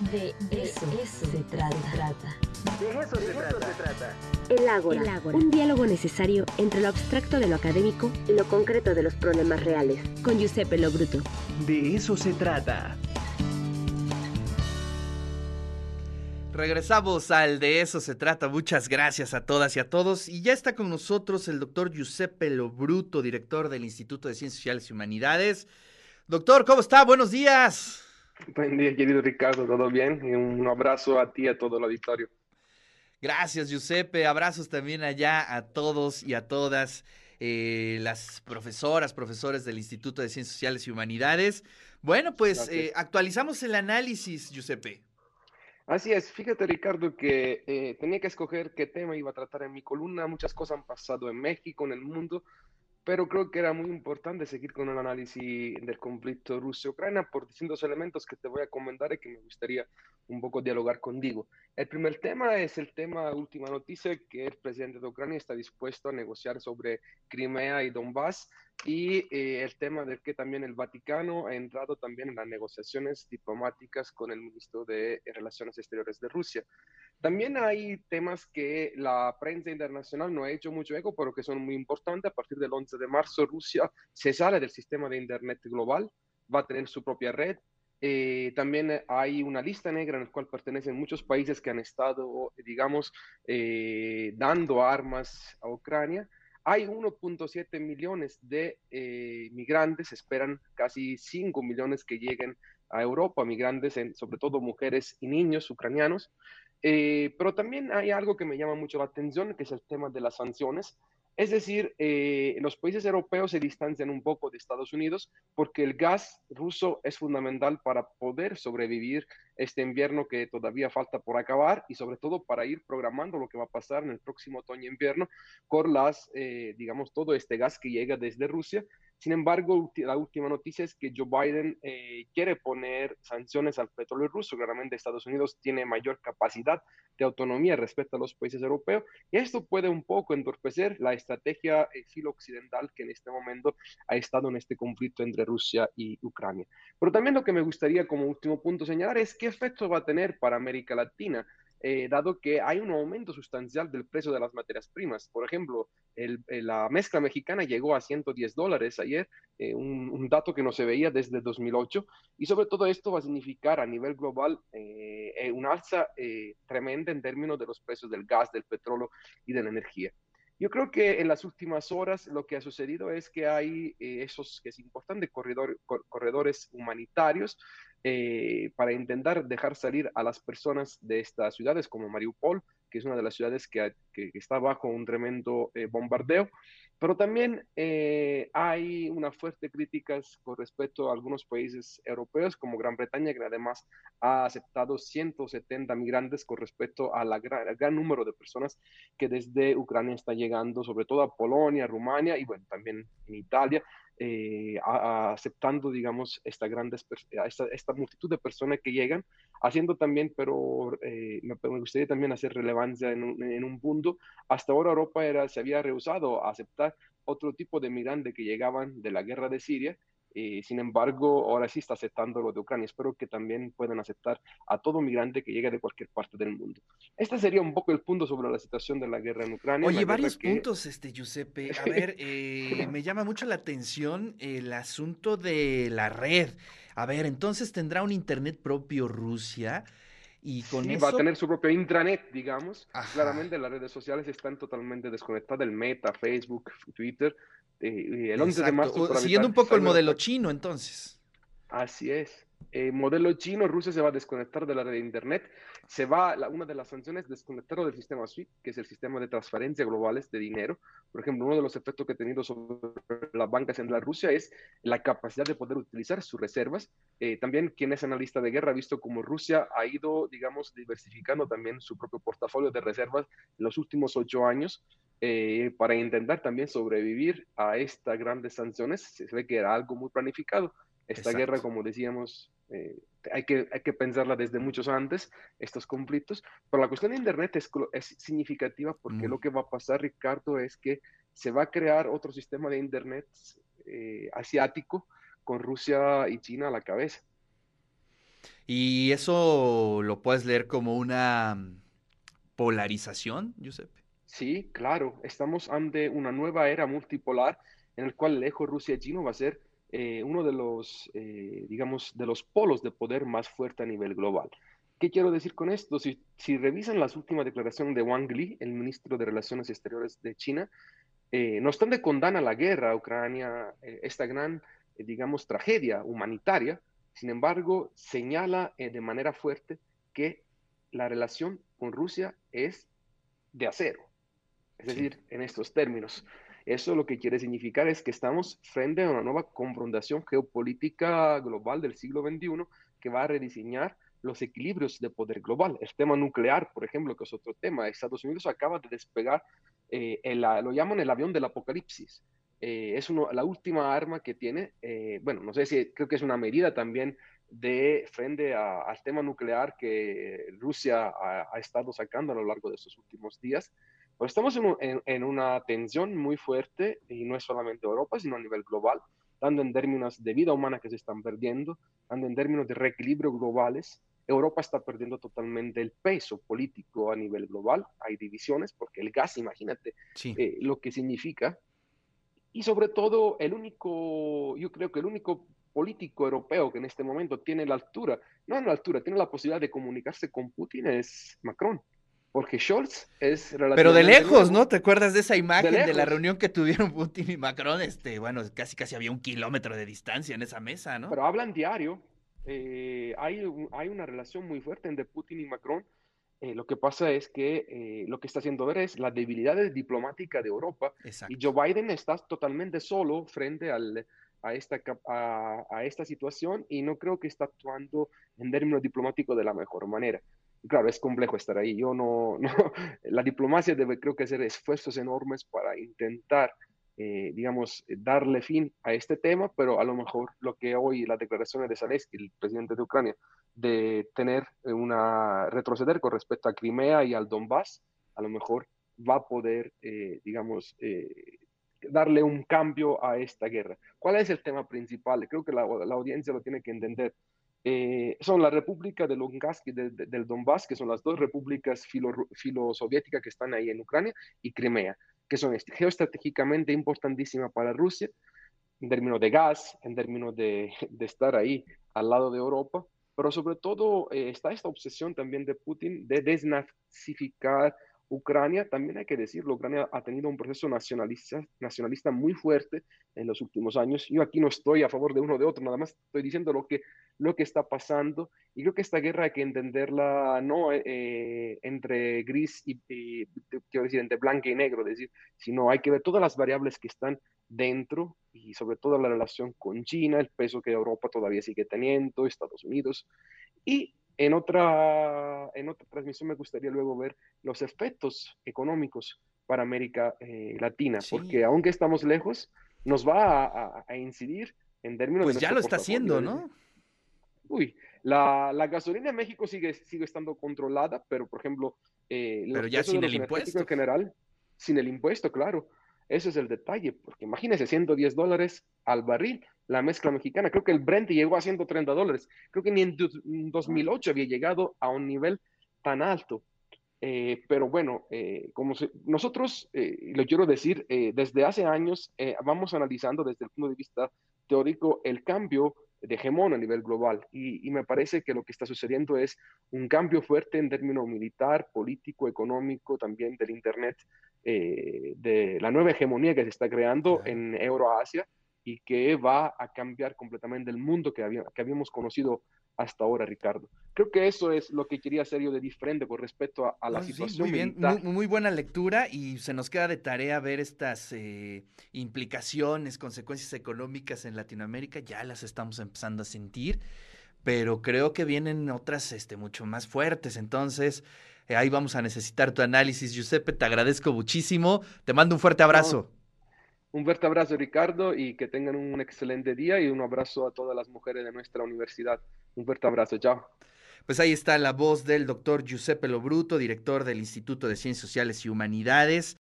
De, eso, se trata. De eso, se, trata. El ágora, un diálogo necesario entre lo abstracto de lo académico y lo concreto de los problemas reales. Con Giuseppe Lo Bruto. De eso se trata. Regresamos al de eso se trata. Muchas gracias a todas y a todos. Y ya está con nosotros el doctor Giuseppe Lo Bruto, director del Instituto de Ciencias Sociales y Humanidades. Doctor, ¿cómo está? Buenos días. Buen día, querido Ricardo, ¿todo bien? Y un abrazo a ti y a todo el auditorio. Gracias, Giuseppe. Abrazos también allá a todos y a todas eh, las profesoras, profesores del Instituto de Ciencias Sociales y Humanidades. Bueno, pues eh, actualizamos el análisis, Giuseppe. Así es, fíjate Ricardo que eh, tenía que escoger qué tema iba a tratar en mi columna. Muchas cosas han pasado en México, en el mundo, pero creo que era muy importante seguir con un análisis del conflicto Rusia-Ucrania por distintos elementos que te voy a comentar y que me gustaría un poco dialogar contigo. El primer tema es el tema, última noticia, que el presidente de Ucrania está dispuesto a negociar sobre Crimea y Donbass y eh, el tema de que también el Vaticano ha entrado también en las negociaciones diplomáticas con el ministro de Relaciones Exteriores de Rusia. También hay temas que la prensa internacional no ha hecho mucho eco, pero que son muy importantes. A partir del 11 de marzo, Rusia se sale del sistema de Internet global, va a tener su propia red. Eh, también hay una lista negra en la cual pertenecen muchos países que han estado, digamos, eh, dando armas a Ucrania. Hay 1.7 millones de eh, migrantes, esperan casi 5 millones que lleguen a Europa, migrantes, en, sobre todo mujeres y niños ucranianos. Eh, pero también hay algo que me llama mucho la atención, que es el tema de las sanciones. Es decir, eh, los países europeos se distancian un poco de Estados Unidos porque el gas ruso es fundamental para poder sobrevivir este invierno que todavía falta por acabar y sobre todo para ir programando lo que va a pasar en el próximo otoño-invierno con las, eh, digamos, todo este gas que llega desde Rusia sin embargo, la última noticia es que Joe Biden eh, quiere poner sanciones al petróleo ruso. Claramente Estados Unidos tiene mayor capacidad de autonomía respecto a los países europeos y esto puede un poco entorpecer la estrategia eh, filo-occidental que en este momento ha estado en este conflicto entre Rusia y Ucrania. Pero también lo que me gustaría como último punto señalar es qué efecto va a tener para América Latina. Eh, dado que hay un aumento sustancial del precio de las materias primas. Por ejemplo, eh, la mezcla mexicana llegó a 110 dólares ayer, eh, un, un, dato que no se veía desde 2008, y sobre todo esto va a significar a nivel global un alza tremenda en términos de los precios del gas, del petróleo y de la energía. Yo creo que en las últimas horas lo que ha sucedido es que hay esos, que es importante, corredor, corredores humanitarios eh, para intentar dejar salir a las personas de estas ciudades como Mariupol, que es una de las ciudades que, que, está bajo un tremendo eh, bombardeo. Pero también eh, hay una fuerte crítica con respecto a algunos países europeos, como Gran Bretaña, que además ha aceptado 170 migrantes con respecto al gran, número de personas que desde Ucrania está llegando, sobre todo a Polonia, Rumania y bueno, también en Italia. Eh, aceptando, digamos, esta, gran esta, esta, multitud de personas que llegan, haciendo también, pero eh, me, gustaría también hacer relevancia en un, en un, punto, hasta ahora Europa era, se había rehusado a aceptar otro tipo de migrantes que llegaban de la guerra de Siria, eh, sin embargo, ahora sí está aceptando lo de Ucrania. Espero que también puedan aceptar a todo migrante que llegue de cualquier parte del mundo. Este sería un poco el punto sobre la situación de la guerra en Ucrania. Oye, varios puntos, este Giuseppe. A ver, eh, me llama mucho la atención el asunto de la red. A ver, entonces tendrá un internet propio Rusia. Y con sí, eso... va a tener su propio intranet, digamos. Claramente las redes sociales están totalmente desconectadas del Meta, Facebook, Twitter eh, el 11 de marzo. Siguiendo un poco el modelo chino, entonces. Así es. Eh, modelo chino, Rusia se va a desconectar de la red de Internet. Se va, la, una de las sanciones, desconectarlo del sistema SWIFT, que es el sistema de transferencia globales de dinero. Por ejemplo, uno de los efectos que ha tenido sobre la banca central Rusia es la capacidad de poder utilizar sus reservas. Eh, también quien es analista de guerra ha visto cómo Rusia ha ido, digamos, diversificando también su propio portafolio de reservas en los últimos ocho años. Eh, para intentar también sobrevivir a estas grandes sanciones. Se ve que era algo muy planificado. Esta Exacto. guerra, como decíamos, eh, hay, que, hay que pensarla desde muchos antes, estos conflictos. Pero la cuestión de Internet es, es significativa porque mm. lo que va a pasar, Ricardo, es que se va a crear otro sistema de Internet eh, asiático con Rusia y China a la cabeza. Y eso lo puedes leer como una mm, polarización, Giuseppe. Sí, claro, estamos ante una nueva era multipolar en el cual el eje Rusia-China va a ser eh, uno de los, eh, digamos, de los polos de poder más fuerte a nivel global. ¿Qué quiero decir con esto? Si, revisan las últimas declaraciones de Wang Li, el ministro de Relaciones Exteriores de China, eh, no obstante condena la guerra a Ucrania, eh, esta gran, digamos, tragedia humanitaria, sin embargo, señala de manera fuerte que la relación con Rusia es de acero. Es decir, en estos términos. Eso lo que quiere significar es que estamos frente a una nueva confrontación geopolítica global del siglo XXI que va a rediseñar los equilibrios de poder global. El tema nuclear, por ejemplo, que es otro tema. Estados Unidos acaba de despegar, eh, lo llaman el avión del apocalipsis. Eh, es uno, la última arma que tiene, eh, bueno, no sé si creo que es una medida también de frente al tema nuclear que Rusia ha, ha, estado sacando a lo largo de estos últimos días. Estamos en, en, una tensión muy fuerte, y no es solamente Europa, sino a nivel global, tanto en términos de vida humana que se están perdiendo, tanto en términos de reequilibrio globales. Europa está perdiendo totalmente el peso político a nivel global. Hay divisiones porque el gas, imagínate eh, lo que significa. Y sobre todo, el único, yo creo que el único político europeo que en este momento tiene la altura, no en la altura, tiene la posibilidad de comunicarse con Putin es Macron. Porque Scholz es Pero de lejos, ¿no? ¿Te acuerdas de esa imagen de, la reunión que tuvieron Putin y Macron? Este, bueno, casi casi había un kilómetro de distancia en esa mesa, ¿no? Pero hablan diario. Eh, hay, hay una relación muy fuerte entre Putin y Macron. Eh, lo que pasa es que eh, lo que está haciendo ver es la debilidad diplomática de Europa. Exacto. Y Joe Biden está totalmente solo frente al, a, esta, a, esta situación y no creo que está actuando en términos diplomáticos de la mejor manera claro, es complejo estar ahí. Yo no, no, la diplomacia debe, creo que hacer esfuerzos enormes para intentar, eh, digamos, darle fin a este tema, pero a lo mejor lo que hoy las declaraciones de Zelensky, el presidente de Ucrania, de tener una, retroceder con respecto a Crimea y al Donbass, a lo mejor va a poder, eh, digamos, eh, darle un cambio a esta guerra. ¿Cuál es el tema principal? Creo que la, la audiencia lo tiene que entender. Eh, son la República de Lugansk y del Donbass, que son las dos repúblicas filosoviéticas que están ahí en Ucrania, y Crimea, que son geoestratégicamente importantísimas para Rusia, en términos de gas, en términos de, de estar ahí al lado de Europa, pero sobre todo eh, está esta obsesión también de Putin de desnazificar Ucrania, también hay que decirlo, Ucrania ha tenido un proceso nacionalista, nacionalista muy fuerte en los últimos años. Yo aquí no estoy a favor de uno o de otro, nada más estoy diciendo lo que, lo que está pasando. Y creo que esta guerra hay que entenderla no eh, entre gris y, quiero decir, entre blanco y negro, decir, sino hay que ver todas las variables que están dentro y sobre todo la relación con China, el peso que Europa todavía sigue teniendo, Estados Unidos. Y en otra, en otra transmisión me gustaría luego ver los efectos económicos para América eh, Latina, porque aunque estamos lejos, nos va a, incidir en términos pues ya lo está haciendo, ¿no? Uy, la, la, gasolina en México sigue, sigue estando controlada, pero por ejemplo, eh, pero ya sin el impuesto. En general, sin el impuesto, claro. Ese es el detalle, porque imagínese 110 dólares al barril la mezcla mexicana. Creo que el Brent llegó a 130 dólares. Creo que ni en 2008 había llegado a un nivel tan alto. Eh, pero bueno, eh, como nosotros, eh, lo quiero decir, desde hace años vamos analizando desde el punto de vista teórico el cambio de hegemón a nivel global. Y, y, me parece que lo que está sucediendo es un cambio fuerte en términos militar, político, económico, también del Internet, de la nueva hegemonía que se está creando en Euroasia y que va a cambiar completamente el mundo que, que habíamos conocido hasta ahora, Ricardo. Creo que eso es lo que quería hacer yo de diferente con respecto a, la situación. muy bien, muy, buena lectura y se nos queda de tarea ver estas eh, implicaciones, consecuencias económicas en Latinoamérica. Ya las estamos empezando a sentir, pero creo que vienen otras este, mucho más fuertes. Entonces, eh, ahí vamos a necesitar tu análisis. Giuseppe, te agradezco muchísimo. Te mando un fuerte abrazo. Un fuerte abrazo, Ricardo, y que tengan un excelente día y un abrazo a todas las mujeres de nuestra universidad. Un fuerte abrazo, chao. Pues ahí está la voz del doctor Giuseppe Lobruto, director del Instituto de Ciencias Sociales y Humanidades.